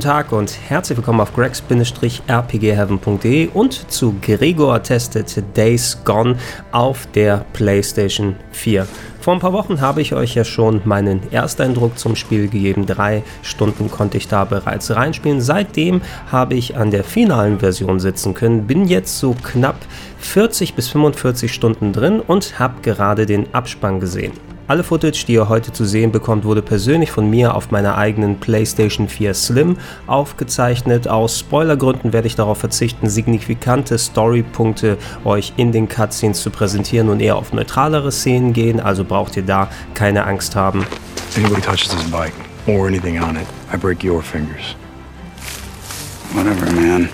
Guten Tag und herzlich willkommen auf gregs-rpgheaven.de und zu Gregor testet Days Gone auf der PlayStation 4. Vor ein paar Wochen habe ich euch ja schon meinen Ersteindruck zum Spiel gegeben. Drei Stunden konnte ich da bereits reinspielen. Seitdem habe ich an der finalen Version sitzen können. Bin jetzt so knapp 40 bis 45 Stunden drin und habe gerade den Abspann gesehen. Alle Footage, die ihr heute zu sehen bekommt, wurde persönlich von mir auf meiner eigenen PlayStation 4 Slim aufgezeichnet. Aus Spoilergründen werde ich darauf verzichten, signifikante Storypunkte euch in den Cutscenes zu präsentieren und eher auf neutralere Szenen gehen, also braucht ihr da keine Angst haben. Anybody touches this bike or anything on it, I break your fingers. Whatever, man.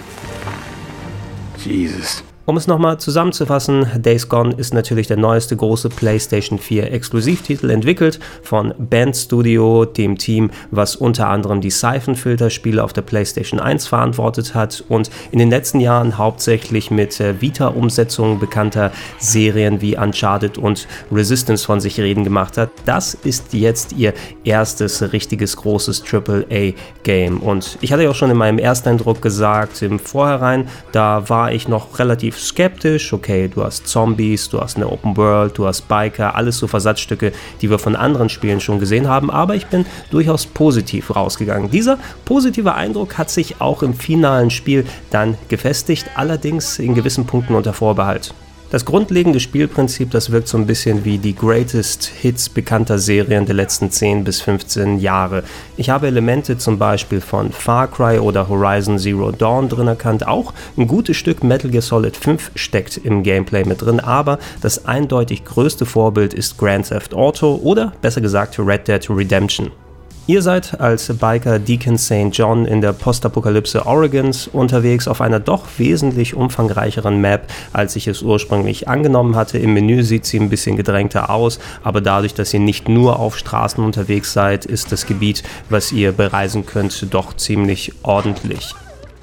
Jesus. Um es nochmal zusammenzufassen, Days Gone ist natürlich der neueste große PlayStation 4 Exklusivtitel, entwickelt von Band Studio, dem Team, was unter anderem die Siphon-Filter-Spiele auf der PlayStation 1 verantwortet hat und in den letzten Jahren hauptsächlich mit äh, Vita-Umsetzungen bekannter Serien wie Uncharted und Resistance von sich reden gemacht hat. Das ist jetzt ihr erstes richtiges großes AAA-Game und ich hatte ja auch schon in meinem Ersteindruck gesagt, im Vorhinein, da war ich noch relativ skeptisch. Okay, du hast Zombies, du hast eine Open World, du hast Biker, alles so Versatzstücke, die wir von anderen Spielen schon gesehen haben. Aber ich bin durchaus positiv rausgegangen. Dieser positive Eindruck hat sich auch im finalen Spiel dann gefestigt, allerdings in gewissen Punkten unter Vorbehalt. Das grundlegende Spielprinzip, das wirkt so ein bisschen wie die Greatest Hits bekannter Serien der letzten 10 bis 15 Jahre. Ich habe Elemente zum Beispiel von Far Cry oder Horizon Zero Dawn drin erkannt. Auch ein gutes Stück Metal Gear Solid 5 steckt im Gameplay mit drin, aber das eindeutig größte Vorbild ist Grand Theft Auto oder besser gesagt Red Dead Redemption. Ihr seid als Biker Deacon St. John in der Postapokalypse Oregons unterwegs auf einer doch wesentlich umfangreicheren Map, als ich es ursprünglich angenommen hatte. Im Menü sieht sie ein bisschen gedrängter aus, aber dadurch, dass ihr nicht nur auf Straßen unterwegs seid, ist das Gebiet, was ihr bereisen könnt, doch ziemlich ordentlich.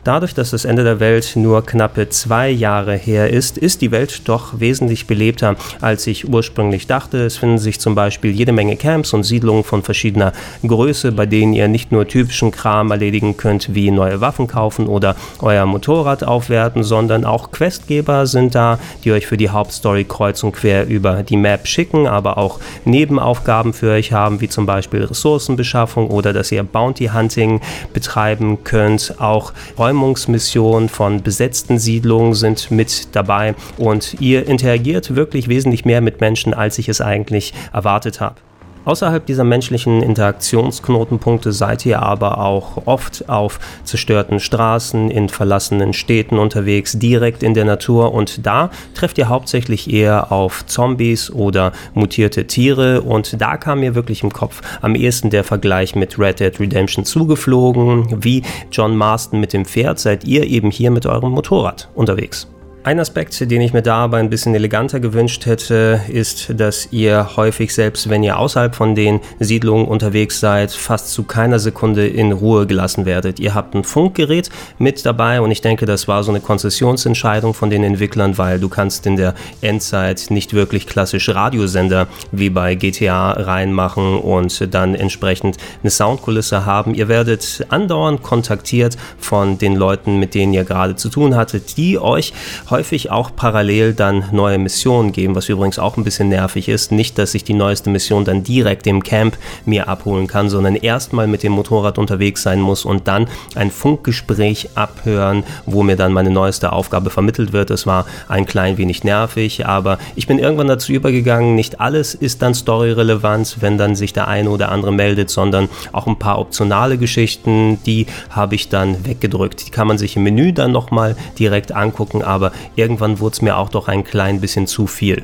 Dadurch, dass das Ende der Welt nur knappe zwei Jahre her ist, ist die Welt doch wesentlich belebter, als ich ursprünglich dachte. Es finden sich zum Beispiel jede Menge Camps und Siedlungen von verschiedener Größe, bei denen ihr nicht nur typischen Kram erledigen könnt, wie neue Waffen kaufen oder euer Motorrad aufwerten, sondern auch Questgeber sind da, die euch für die Hauptstory kreuz und quer über die Map schicken, aber auch Nebenaufgaben für euch haben, wie zum Beispiel Ressourcenbeschaffung oder dass ihr Bounty Hunting betreiben könnt. Auch Räume Räumungsmissionen von besetzten Siedlungen sind mit dabei und ihr interagiert wirklich wesentlich mehr mit Menschen, als ich es eigentlich erwartet habe. Außerhalb dieser menschlichen Interaktionsknotenpunkte seid ihr aber auch oft auf zerstörten Straßen, in verlassenen Städten unterwegs, direkt in der Natur und da trefft ihr hauptsächlich eher auf Zombies oder mutierte Tiere und da kam mir wirklich im Kopf am ehesten der Vergleich mit Red Dead Redemption zugeflogen. Wie John Marston mit dem Pferd seid ihr eben hier mit eurem Motorrad unterwegs. Ein Aspekt, den ich mir da aber ein bisschen eleganter gewünscht hätte, ist, dass ihr häufig, selbst wenn ihr außerhalb von den Siedlungen unterwegs seid, fast zu keiner Sekunde in Ruhe gelassen werdet. Ihr habt ein Funkgerät mit dabei und ich denke, das war so eine Konzessionsentscheidung von den Entwicklern, weil du kannst in der Endzeit nicht wirklich klassisch Radiosender wie bei GTA reinmachen und dann entsprechend eine Soundkulisse haben. Ihr werdet andauernd kontaktiert von den Leuten, mit denen ihr gerade zu tun hattet, die euch häufig auch parallel dann neue Missionen geben, was übrigens auch ein bisschen nervig ist. Nicht, dass ich die neueste Mission dann direkt im Camp mir abholen kann, sondern erstmal mit dem Motorrad unterwegs sein muss und dann ein Funkgespräch abhören, wo mir dann meine neueste Aufgabe vermittelt wird. Es war ein klein wenig nervig, aber ich bin irgendwann dazu übergegangen, nicht alles ist dann storyrelevant, wenn dann sich der eine oder andere meldet, sondern auch ein paar optionale Geschichten, die habe ich dann weggedrückt. Die kann man sich im Menü dann nochmal direkt angucken, aber irgendwann wurde es mir auch doch ein klein bisschen zu viel.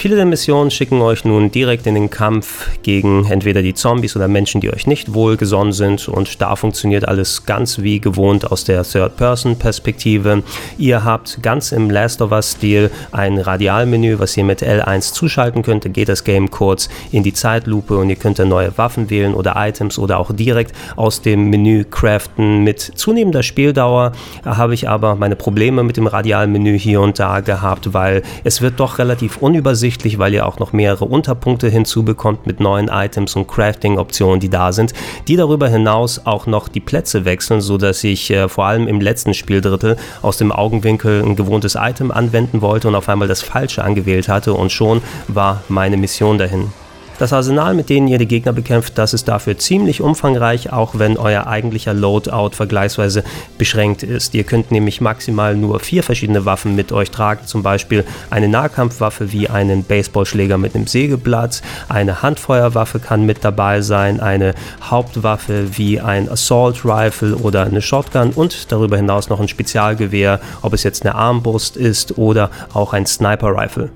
Viele der Missionen schicken euch nun direkt in den Kampf gegen entweder die Zombies oder Menschen, die euch nicht wohlgesonnen sind und da funktioniert alles ganz wie gewohnt aus der Third-Person-Perspektive. Ihr habt ganz im Last of Us-Stil ein Radialmenü, was ihr mit L1 zuschalten könnt. Da geht das Game kurz in die Zeitlupe und ihr könnt dann neue Waffen wählen oder Items oder auch direkt aus dem Menü craften. Mit zunehmender Spieldauer habe ich aber meine Probleme mit dem Radialmenü hier und da gehabt, weil es wird doch relativ unübersichtlich übersichtlich, weil ihr auch noch mehrere Unterpunkte hinzubekommt mit neuen Items und Crafting-Optionen, die da sind, die darüber hinaus auch noch die Plätze wechseln, sodass ich äh, vor allem im letzten Spieldrittel aus dem Augenwinkel ein gewohntes Item anwenden wollte und auf einmal das falsche angewählt hatte und schon war meine Mission dahin. Das Arsenal, mit dem ihr die Gegner bekämpft, das ist dafür ziemlich umfangreich, auch wenn euer eigentlicher Loadout vergleichsweise beschränkt ist. Ihr könnt nämlich maximal nur vier verschiedene Waffen mit euch tragen, zum Beispiel eine Nahkampfwaffe wie einen Baseballschläger mit einem Sägeblatt, eine Handfeuerwaffe kann mit dabei sein, eine Hauptwaffe wie ein Assault Rifle oder eine Shotgun und darüber hinaus noch ein Spezialgewehr, ob es jetzt eine Armbrust ist oder auch ein Sniper Rifle.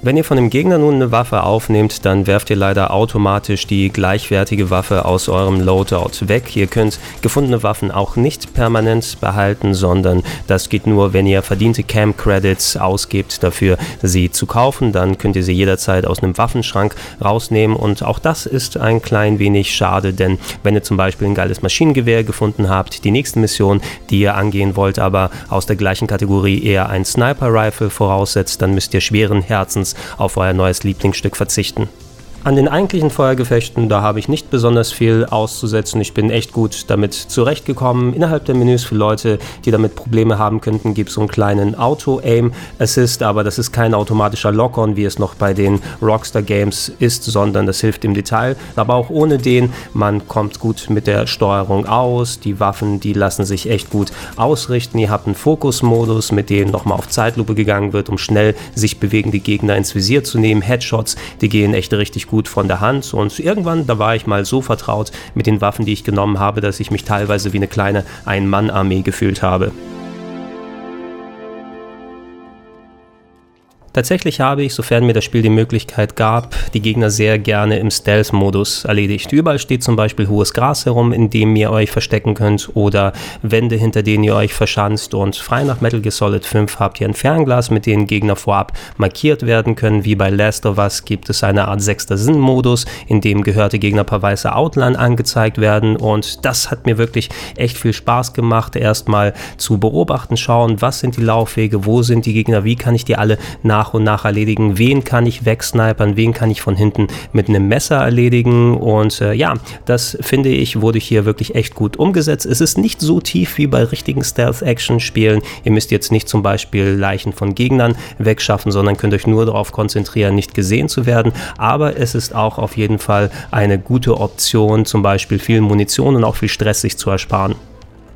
Wenn ihr von dem Gegner nun eine Waffe aufnehmt, dann werft ihr leider automatisch die gleichwertige Waffe aus eurem Loadout weg. Ihr könnt gefundene Waffen auch nicht permanent behalten, sondern das geht nur, wenn ihr verdiente Camp Credits ausgebt dafür, sie zu kaufen. Dann könnt ihr sie jederzeit aus einem Waffenschrank rausnehmen und auch das ist ein klein wenig schade, denn wenn ihr zum Beispiel ein geiles Maschinengewehr gefunden habt, die nächste Mission, die ihr angehen wollt, aber aus der gleichen Kategorie eher ein Sniper Rifle voraussetzt, dann müsst ihr schweren Herzens auf euer neues Lieblingsstück verzichten. An den eigentlichen Feuergefechten, da habe ich nicht besonders viel auszusetzen. Ich bin echt gut damit zurechtgekommen. Innerhalb der Menüs für Leute, die damit Probleme haben könnten, gibt es so einen kleinen Auto-Aim-Assist, aber das ist kein automatischer Lock-on, wie es noch bei den Rockstar-Games ist, sondern das hilft im Detail. Aber auch ohne den, man kommt gut mit der Steuerung aus. Die Waffen, die lassen sich echt gut ausrichten. Ihr habt einen Fokus-Modus, mit dem nochmal auf Zeitlupe gegangen wird, um schnell sich bewegende Gegner ins Visier zu nehmen. Headshots, die gehen echt richtig gut von der Hand und irgendwann, da war ich mal so vertraut mit den Waffen, die ich genommen habe, dass ich mich teilweise wie eine kleine Ein-Mann-Armee gefühlt habe. Tatsächlich habe ich, sofern mir das Spiel die Möglichkeit gab, die Gegner sehr gerne im Stealth-Modus erledigt. Überall steht zum Beispiel hohes Gras herum, in dem ihr euch verstecken könnt oder Wände, hinter denen ihr euch verschanzt und frei nach Metal Gear Solid 5 habt ihr ein Fernglas, mit dem Gegner vorab markiert werden können. Wie bei Last of Us gibt es eine Art sechster Sinn-Modus, in dem gehörte Gegner per weißer Outline angezeigt werden und das hat mir wirklich echt viel Spaß gemacht, erstmal zu beobachten, schauen, was sind die Laufwege, wo sind die Gegner, wie kann ich die alle nach nach und nach erledigen. Wen kann ich wegsnipern, wen kann ich von hinten mit einem Messer erledigen. Und äh, ja, das finde ich, wurde hier wirklich echt gut umgesetzt. Es ist nicht so tief wie bei richtigen Stealth-Action-Spielen. Ihr müsst jetzt nicht zum Beispiel Leichen von Gegnern wegschaffen, sondern könnt euch nur darauf konzentrieren, nicht gesehen zu werden. Aber es ist auch auf jeden Fall eine gute Option, zum Beispiel viel Munition und auch viel Stress sich zu ersparen.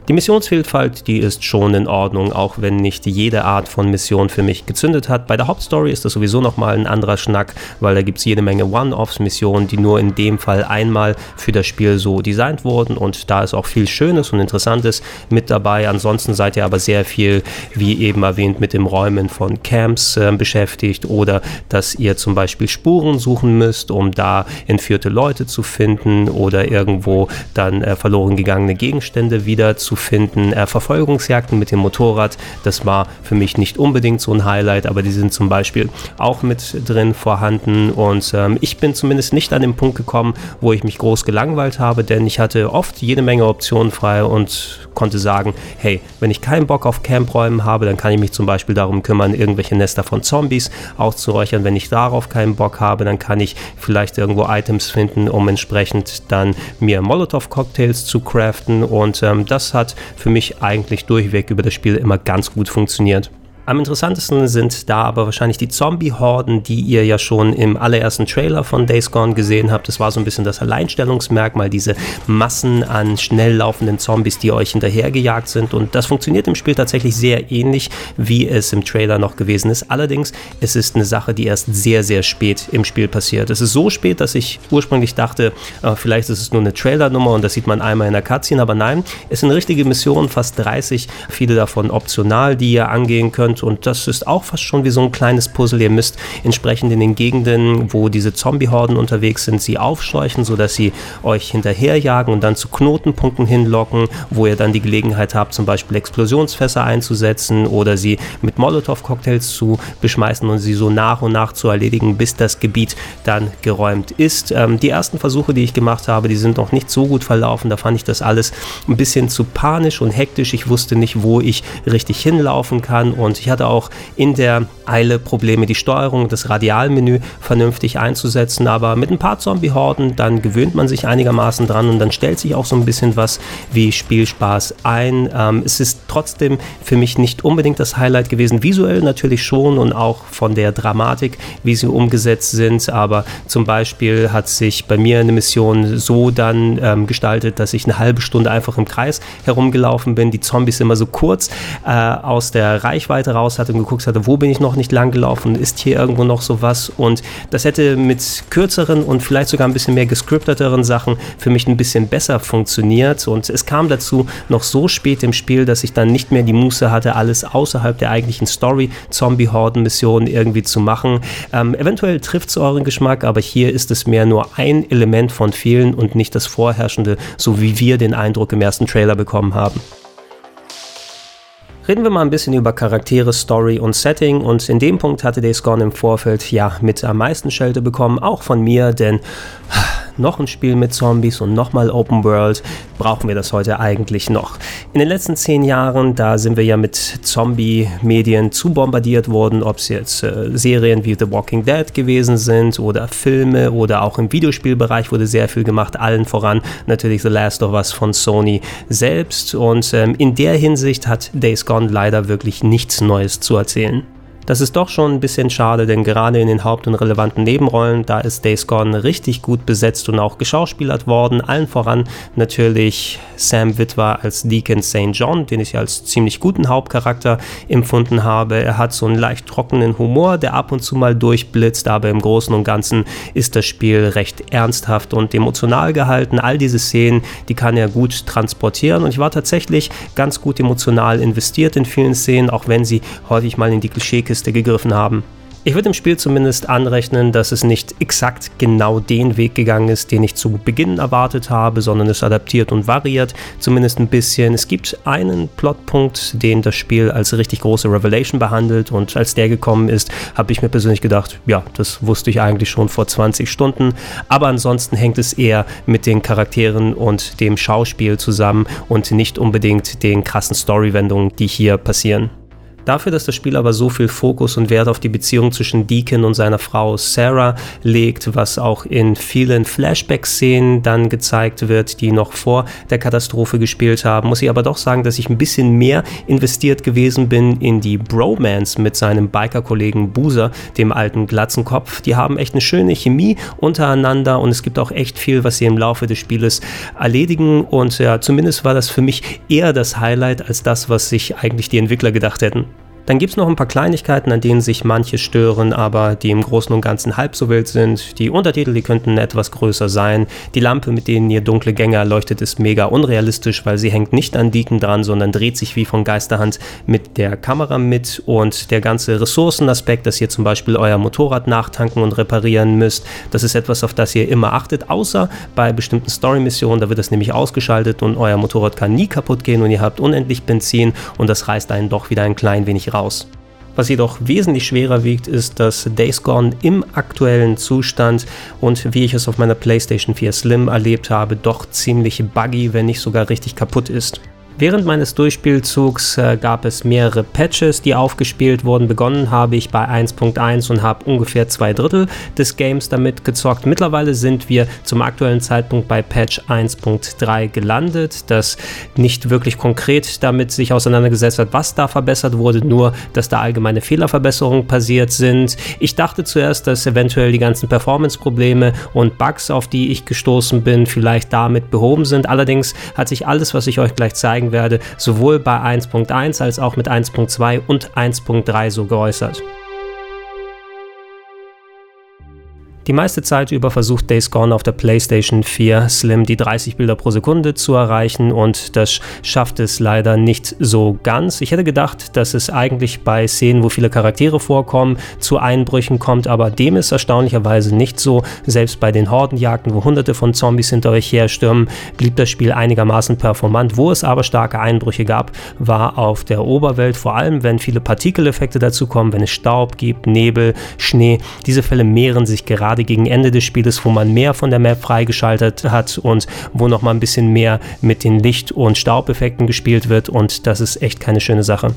Die Missionsvielfalt, die ist schon in Ordnung, auch wenn nicht jede Art von Mission für mich gezündet hat. Bei der Hauptstory ist das sowieso nochmal ein anderer Schnack, weil da gibt es jede Menge One-Offs-Missionen, die nur in dem Fall einmal für das Spiel so designt wurden und da ist auch viel Schönes und Interessantes mit dabei. Ansonsten seid ihr aber sehr viel, wie eben erwähnt, mit dem Räumen von Camps äh, beschäftigt oder dass ihr zum Beispiel Spuren suchen müsst, um da entführte Leute zu finden oder irgendwo dann äh, verloren gegangene Gegenstände wieder zu zu finden. Äh, Verfolgungsjagden mit dem Motorrad, das war für mich nicht unbedingt so ein Highlight, aber die sind zum Beispiel auch mit drin vorhanden und ähm, ich bin zumindest nicht an den Punkt gekommen, wo ich mich groß gelangweilt habe, denn ich hatte oft jede Menge Optionen frei und konnte sagen, hey, wenn ich keinen Bock auf Campräumen habe, dann kann ich mich zum Beispiel darum kümmern, irgendwelche Nester von Zombies auszuräuchern. Wenn ich darauf keinen Bock habe, dann kann ich vielleicht irgendwo Items finden, um entsprechend dann mir Molotow-Cocktails zu craften und ähm, das hat hat für mich eigentlich durchweg über das Spiel immer ganz gut funktioniert. Am interessantesten sind da aber wahrscheinlich die Zombie-Horden, die ihr ja schon im allerersten Trailer von Days Gone gesehen habt. Das war so ein bisschen das Alleinstellungsmerkmal, diese Massen an schnell laufenden Zombies, die euch hinterhergejagt sind. Und das funktioniert im Spiel tatsächlich sehr ähnlich, wie es im Trailer noch gewesen ist. Allerdings, es ist eine Sache, die erst sehr, sehr spät im Spiel passiert. Es ist so spät, dass ich ursprünglich dachte, äh, vielleicht ist es nur eine Trailernummer und das sieht man einmal in der Cutscene. Aber nein, es sind richtige Missionen, fast 30, viele davon optional, die ihr angehen könnt könnt. Und das ist auch fast schon wie so ein kleines Puzzle. Ihr müsst entsprechend in den Gegenden, wo diese Zombie-Horden unterwegs sind, sie aufscheuchen, sodass sie euch hinterherjagen und dann zu Knotenpunkten hinlocken, wo ihr dann die Gelegenheit habt, zum Beispiel Explosionsfässer einzusetzen oder sie mit Molotow-Cocktails zu beschmeißen und sie so nach und nach zu erledigen, bis das Gebiet dann geräumt ist. Ähm, die ersten Versuche, die ich gemacht habe, die sind noch nicht so gut verlaufen. Da fand ich das alles ein bisschen zu panisch und hektisch. Ich wusste nicht, wo ich richtig hinlaufen kann und ich hatte auch in der Eile Probleme, die Steuerung, das Radialmenü vernünftig einzusetzen. Aber mit ein paar Zombie-Horden, dann gewöhnt man sich einigermaßen dran und dann stellt sich auch so ein bisschen was wie Spielspaß ein. Ähm, es ist trotzdem für mich nicht unbedingt das Highlight gewesen. Visuell natürlich schon und auch von der Dramatik, wie sie umgesetzt sind. Aber zum Beispiel hat sich bei mir eine Mission so dann ähm, gestaltet, dass ich eine halbe Stunde einfach im Kreis herumgelaufen bin, die Zombies immer so kurz äh, aus der Reichweite raus hatte und geguckt hatte, wo bin ich noch nicht lang gelaufen, ist hier irgendwo noch sowas und das hätte mit kürzeren und vielleicht sogar ein bisschen mehr gescripteteren Sachen für mich ein bisschen besser funktioniert und es kam dazu noch so spät im Spiel, dass ich dann nicht mehr die Muße hatte, alles außerhalb der eigentlichen Story Zombie-Horden-Missionen irgendwie zu machen. Ähm, eventuell trifft es euren Geschmack, aber hier ist es mehr nur ein Element von vielen und nicht das vorherrschende, so wie wir den Eindruck im ersten Trailer bekommen haben. Reden wir mal ein bisschen über Charaktere, Story und Setting. Und in dem Punkt hatte Days Gone im Vorfeld ja mit am meisten Schelte bekommen, auch von mir, denn noch ein Spiel mit Zombies und nochmal Open World, brauchen wir das heute eigentlich noch? In den letzten zehn Jahren, da sind wir ja mit Zombie-Medien zu bombardiert worden, ob es jetzt äh, Serien wie The Walking Dead gewesen sind oder Filme oder auch im Videospielbereich wurde sehr viel gemacht, allen voran natürlich The Last of Us von Sony selbst und ähm, in der Hinsicht hat Days Gone leider wirklich nichts Neues zu erzählen. Das ist doch schon ein bisschen schade, denn gerade in den Haupt- und relevanten Nebenrollen, da ist Days Gone richtig gut besetzt und auch geschauspielert worden. Allen voran natürlich Sam Witwer als Deacon St. John, den ich als ziemlich guten Hauptcharakter empfunden habe. Er hat so einen leicht trockenen Humor, der ab und zu mal durchblitzt, aber im Großen und Ganzen ist das Spiel recht ernsthaft und emotional gehalten. All diese Szenen, die kann er gut transportieren und ich war tatsächlich ganz gut emotional investiert in vielen Szenen, auch wenn sie häufig mal in die Klischee Kiste gegriffen haben. Ich würde im Spiel zumindest anrechnen, dass es nicht exakt genau den Weg gegangen ist, den ich zu Beginn erwartet habe, sondern es adaptiert und variiert zumindest ein bisschen. Es gibt einen Plotpunkt, den das Spiel als richtig große Revelation behandelt und als der gekommen ist, habe ich mir persönlich gedacht, ja, das wusste ich eigentlich schon vor 20 Stunden, aber ansonsten hängt es eher mit den Charakteren und dem Schauspiel zusammen und nicht unbedingt den krassen Storywendungen, die hier passieren. Dafür, dass das Spiel aber so viel Fokus und Wert auf die Beziehung zwischen Deacon und seiner Frau Sarah legt, was auch in vielen Flashback-Szenen dann gezeigt wird, die noch vor der Katastrophe gespielt haben, muss ich aber doch sagen, dass ich ein bisschen mehr investiert gewesen bin in die Bromance mit seinem Biker-Kollegen Boozer, dem alten Glatzenkopf. Die haben echt eine schöne Chemie untereinander und es gibt auch echt viel, was sie im Laufe des Spieles erledigen und ja, zumindest war das für mich eher das Highlight als das, was sich eigentlich die Entwickler gedacht hätten. Dann gibt es noch ein paar Kleinigkeiten, an denen sich manche stören, aber die im Großen und Ganzen halb so wild sind. Die Untertitel, die könnten etwas größer sein. Die Lampe, mit denen ihr dunkle Gänge erleuchtet, ist mega unrealistisch, weil sie hängt nicht an Deacon dran, sondern dreht sich wie von Geisterhand mit der Kamera mit. Und der ganze Ressourcenaspekt, dass ihr zum Beispiel euer Motorrad nachtanken und reparieren müsst, das ist etwas, auf das ihr immer achtet, außer bei bestimmten Story-Missionen. Da wird das nämlich ausgeschaltet und euer Motorrad kann nie kaputt gehen und ihr habt unendlich Benzin und das reißt einen doch wieder ein klein wenig raus. Was jedoch wesentlich schwerer wiegt, ist, dass Days Gone im aktuellen Zustand und wie ich es auf meiner PlayStation 4 Slim erlebt habe, doch ziemlich buggy, wenn nicht sogar richtig kaputt ist. Während meines Durchspielzugs äh, gab es mehrere Patches, die aufgespielt wurden. Begonnen habe ich bei 1.1 und habe ungefähr zwei Drittel des Games damit gezockt. Mittlerweile sind wir zum aktuellen Zeitpunkt bei Patch 1.3 gelandet, das nicht wirklich konkret damit sich auseinandergesetzt hat, was da verbessert wurde, nur dass da allgemeine Fehlerverbesserungen passiert sind. Ich dachte zuerst, dass eventuell die ganzen Performance-Probleme und Bugs, auf die ich gestoßen bin, vielleicht damit behoben sind. Allerdings hat sich alles, was ich euch gleich zeige, zeigen werde, sowohl bei 1.1 als auch mit 1.2 und 1.3 so geäußert. Die meiste Zeit über versucht Days Gone auf der PlayStation 4 Slim die 30 Bilder pro Sekunde zu erreichen und das schafft es leider nicht so ganz. Ich hätte gedacht, dass es eigentlich bei Szenen, wo viele Charaktere vorkommen, zu Einbrüchen kommt, aber dem ist erstaunlicherweise nicht so. Selbst bei den Hordenjagden, wo hunderte von Zombies hinter euch herstürmen, blieb das Spiel einigermaßen performant. Wo es aber starke Einbrüche gab, war auf der Oberwelt, vor allem wenn viele Partikeleffekte dazu kommen, wenn es Staub gibt, Nebel, Schnee. Diese Fälle mehren sich gerade gerade gegen Ende des Spieles, wo man mehr von der Map freigeschaltet hat und wo noch mal ein bisschen mehr mit den Licht- und Staubeffekten gespielt wird und das ist echt keine schöne Sache.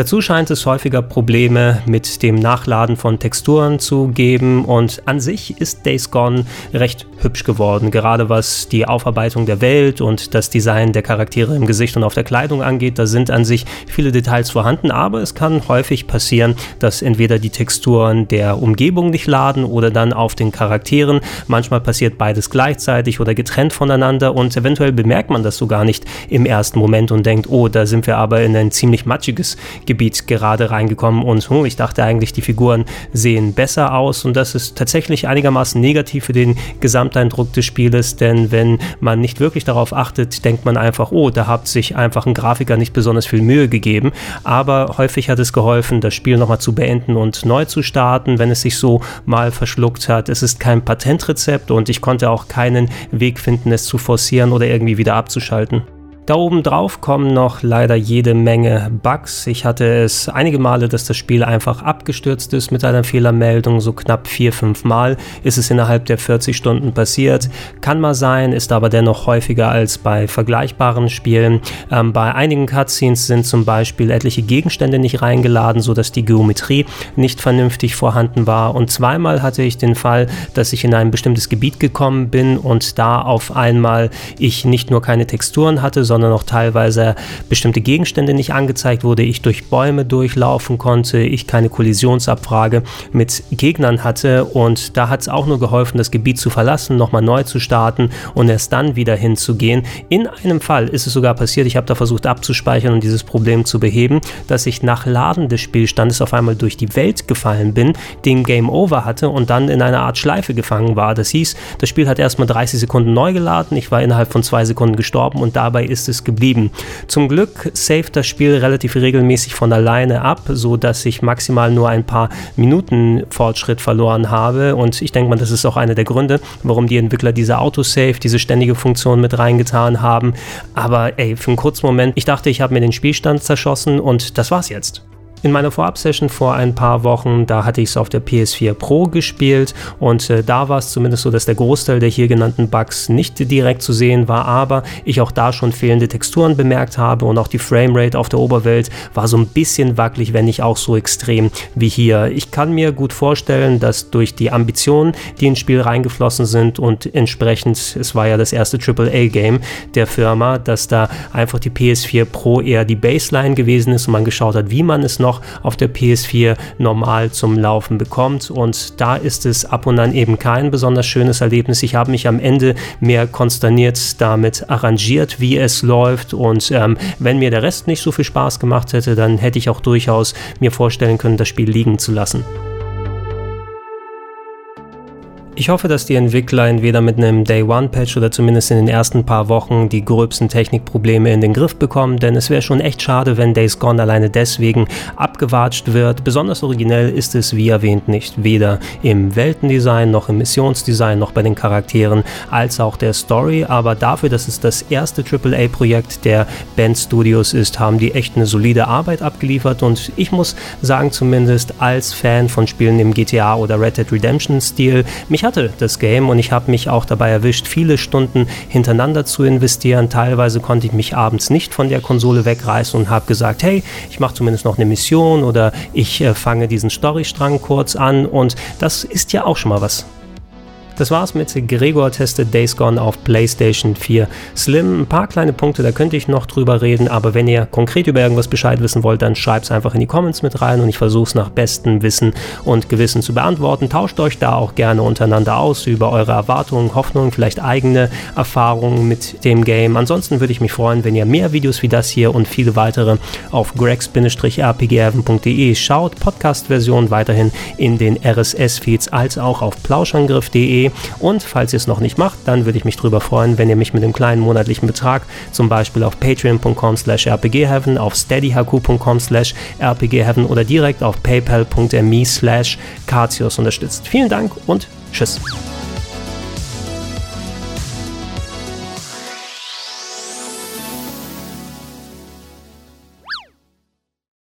Dazu scheint es häufiger Probleme mit dem Nachladen von Texturen zu geben und an sich ist Days Gone recht hübsch geworden, gerade was die Aufarbeitung der Welt und das Design der Charaktere im Gesicht und auf der Kleidung angeht. Da sind an sich viele Details vorhanden, aber es kann häufig passieren, dass entweder die Texturen der Umgebung nicht laden oder dann auf den Charakteren. Manchmal passiert beides gleichzeitig oder getrennt voneinander und eventuell bemerkt man das so gar nicht im ersten Moment und denkt, oh, da sind wir aber in ein ziemlich matschiges Gebiet gerade reingekommen und oh, ich dachte eigentlich, die Figuren sehen besser aus und das ist tatsächlich einigermaßen negativ für den Gesamteindruck des Spieles, denn wenn man nicht wirklich darauf achtet, denkt man einfach, oh, da hat sich einfach ein Grafiker nicht besonders viel Mühe gegeben, aber häufig hat es geholfen, das Spiel nochmal zu beenden und neu zu starten, wenn es sich so mal verschluckt hat. Es ist kein Patentrezept und ich konnte auch keinen Weg finden, es zu forcieren oder irgendwie wieder abzuschalten. Da oben drauf kommen noch leider jede Menge Bugs. Ich hatte es einige Male, dass das Spiel einfach abgestürzt ist mit einer Fehlermeldung. So knapp vier, fünf Mal ist es innerhalb der 40 Stunden passiert. Kann mal sein, ist aber dennoch häufiger als bei vergleichbaren Spielen. Ähm, bei einigen Cutscenes sind zum Beispiel etliche Gegenstände nicht reingeladen, sodass die Geometrie nicht vernünftig vorhanden war. Und zweimal hatte ich den Fall, dass ich in ein bestimmtes Gebiet gekommen bin und da auf einmal ich nicht nur keine Texturen hatte, sondern auch teilweise bestimmte Gegenstände nicht angezeigt wurde, ich durch Bäume durchlaufen konnte, ich keine Kollisionsabfrage mit Gegnern hatte und da hat es auch nur geholfen, das Gebiet zu verlassen, nochmal neu zu starten und erst dann wieder hinzugehen. In einem Fall ist es sogar passiert, ich habe da versucht abzuspeichern und dieses Problem zu beheben, dass ich nach Laden des Spielstandes auf einmal durch die Welt gefallen bin, den Game Over hatte und dann in einer Art Schleife gefangen war. Das hieß, das Spiel hat erstmal 30 Sekunden neu geladen, ich war innerhalb von zwei Sekunden gestorben und dabei ist es geblieben. Zum Glück saved das Spiel relativ regelmäßig von alleine ab, so dass ich maximal nur ein paar Minuten Fortschritt verloren habe und ich denke mal, das ist auch einer der Gründe, warum die Entwickler diese Autosave, diese ständige Funktion mit reingetan haben. Aber ey, für einen kurzen Moment, ich dachte, ich habe mir den Spielstand zerschossen und das war's jetzt. In meiner Vorab-Session vor ein paar Wochen, da hatte ich es auf der PS4 Pro gespielt und äh, da war es zumindest so, dass der Großteil der hier genannten Bugs nicht direkt zu sehen war, aber ich auch da schon fehlende Texturen bemerkt habe und auch die Framerate auf der Oberwelt war so ein bisschen wackelig, wenn nicht auch so extrem wie hier. Ich kann mir gut vorstellen, dass durch die Ambitionen, die ins Spiel reingeflossen sind und entsprechend, es war ja das erste AAA-Game der Firma, dass da einfach die PS4 Pro eher die Baseline gewesen ist und man geschaut hat, wie man es noch noch auf der PS4 normal zum Laufen bekommt. Und da ist es ab und an eben kein besonders schönes Erlebnis. Ich habe mich am Ende mehr konsterniert damit arrangiert, wie es läuft. Und ähm, wenn mir der Rest nicht so viel Spaß gemacht hätte, dann hätte ich auch durchaus mir vorstellen können, das Spiel liegen zu lassen. Ich hoffe, dass die Entwickler entweder mit einem Day-One-Patch oder zumindest in den ersten paar Wochen die gröbsten Technikprobleme in den Griff bekommen, denn es wäre schon echt schade, wenn Days Gone alleine deswegen abgewatscht wird. Besonders originell ist es, wie erwähnt, nicht weder im Weltendesign noch im Missionsdesign noch bei den Charakteren als auch der Story, aber dafür, dass es das erste AAA-Projekt der Band Studios ist, haben die echt eine solide Arbeit abgeliefert und ich muss sagen, zumindest als Fan von Spielen im GTA oder Red Dead Redemption-Stil, mich hat hatte das Game und ich habe mich auch dabei erwischt, viele Stunden hintereinander zu investieren. Teilweise konnte ich mich abends nicht von der Konsole wegreißen und habe gesagt, hey, ich mache zumindest noch eine Mission oder ich äh, fange diesen Storystrang kurz an und das ist ja auch schon mal was. Das war's mit Gregor testet Days Gone auf PlayStation 4 Slim. Ein paar kleine Punkte, da könnte ich noch drüber reden, aber wenn ihr konkret über irgendwas Bescheid wissen wollt, dann schreibt es einfach in die Comments mit rein und ich versuche es nach bestem Wissen und Gewissen zu beantworten. Tauscht euch da auch gerne untereinander aus über eure Erwartungen, Hoffnungen, vielleicht eigene Erfahrungen mit dem Game. Ansonsten würde ich mich freuen, wenn ihr mehr Videos wie das hier und viele weitere auf gregs-rpgheaven.de schaut. Podcast-Version weiterhin in den RSS-Feeds als auch auf plauschangriff.de. Und falls ihr es noch nicht macht, dann würde ich mich darüber freuen, wenn ihr mich mit einem kleinen monatlichen Betrag zum Beispiel auf patreon.com slash rpgheaven, auf steadyhq.com slash rpgheaven oder direkt auf paypal.me slash unterstützt. Vielen Dank und tschüss.